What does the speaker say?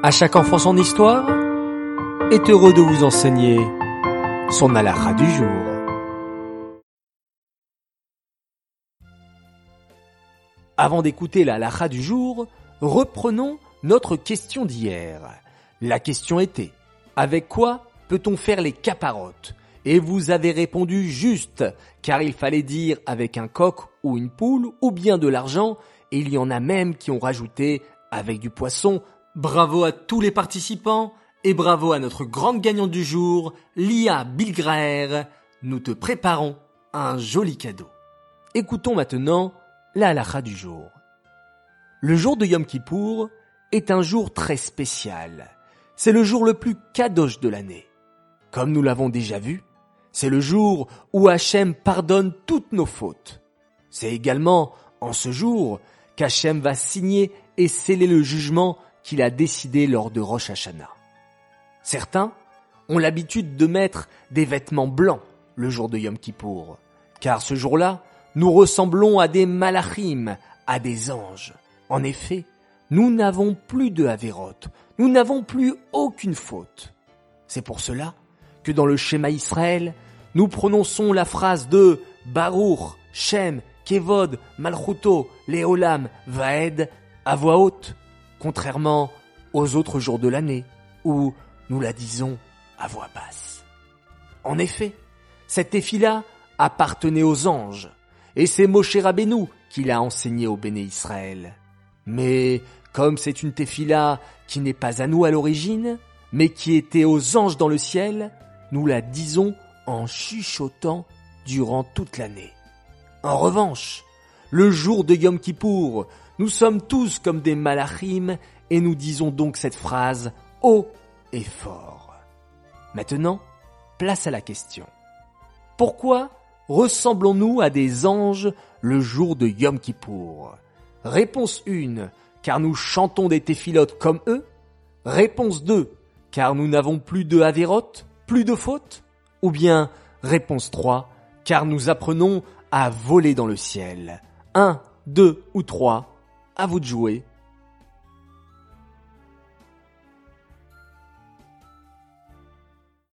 À chaque enfant son histoire est heureux de vous enseigner son halakha du jour. Avant d'écouter la du jour, reprenons notre question d'hier. La question était avec quoi peut-on faire les caparottes? Et vous avez répondu juste, car il fallait dire avec un coq ou une poule ou bien de l'argent, et il y en a même qui ont rajouté avec du poisson. Bravo à tous les participants et bravo à notre grande gagnante du jour, Lia Bilgraer. Nous te préparons un joli cadeau. Écoutons maintenant la du jour. Le jour de Yom Kippour est un jour très spécial. C'est le jour le plus kadosh de l'année. Comme nous l'avons déjà vu, c'est le jour où Hachem pardonne toutes nos fautes. C'est également en ce jour qu'Hachem va signer et sceller le jugement qu'il a décidé lors de Rosh Hashanah. Certains ont l'habitude de mettre des vêtements blancs le jour de Yom Kippour, car ce jour-là, nous ressemblons à des malachim, à des anges. En effet, nous n'avons plus de Havéroth, nous n'avons plus aucune faute. C'est pour cela que dans le schéma Israël, nous prononçons la phrase de Baruch, Shem, Kevod, Malchuto, Léolam, Vaed à voix haute, contrairement aux autres jours de l'année où nous la disons à voix basse. En effet, cette effila appartenait aux anges, et c'est Moshe Rabbeinu qui l'a enseigné au béné Israël. Mais comme c'est une tefila qui n'est pas à nous à l'origine, mais qui était aux anges dans le ciel, nous la disons en chuchotant durant toute l'année. En revanche, le jour de Yom Kippour, nous sommes tous comme des malachim et nous disons donc cette phrase haut et fort. Maintenant, place à la question. Pourquoi ressemblons-nous à des anges le jour de Yom Kippour? Réponse 1, car nous chantons des téphilotes comme eux. Réponse 2, car nous n'avons plus de Havéroth, plus de fautes. Ou bien, réponse 3, car nous apprenons à voler dans le ciel. 1, 2 ou 3, à vous de jouer.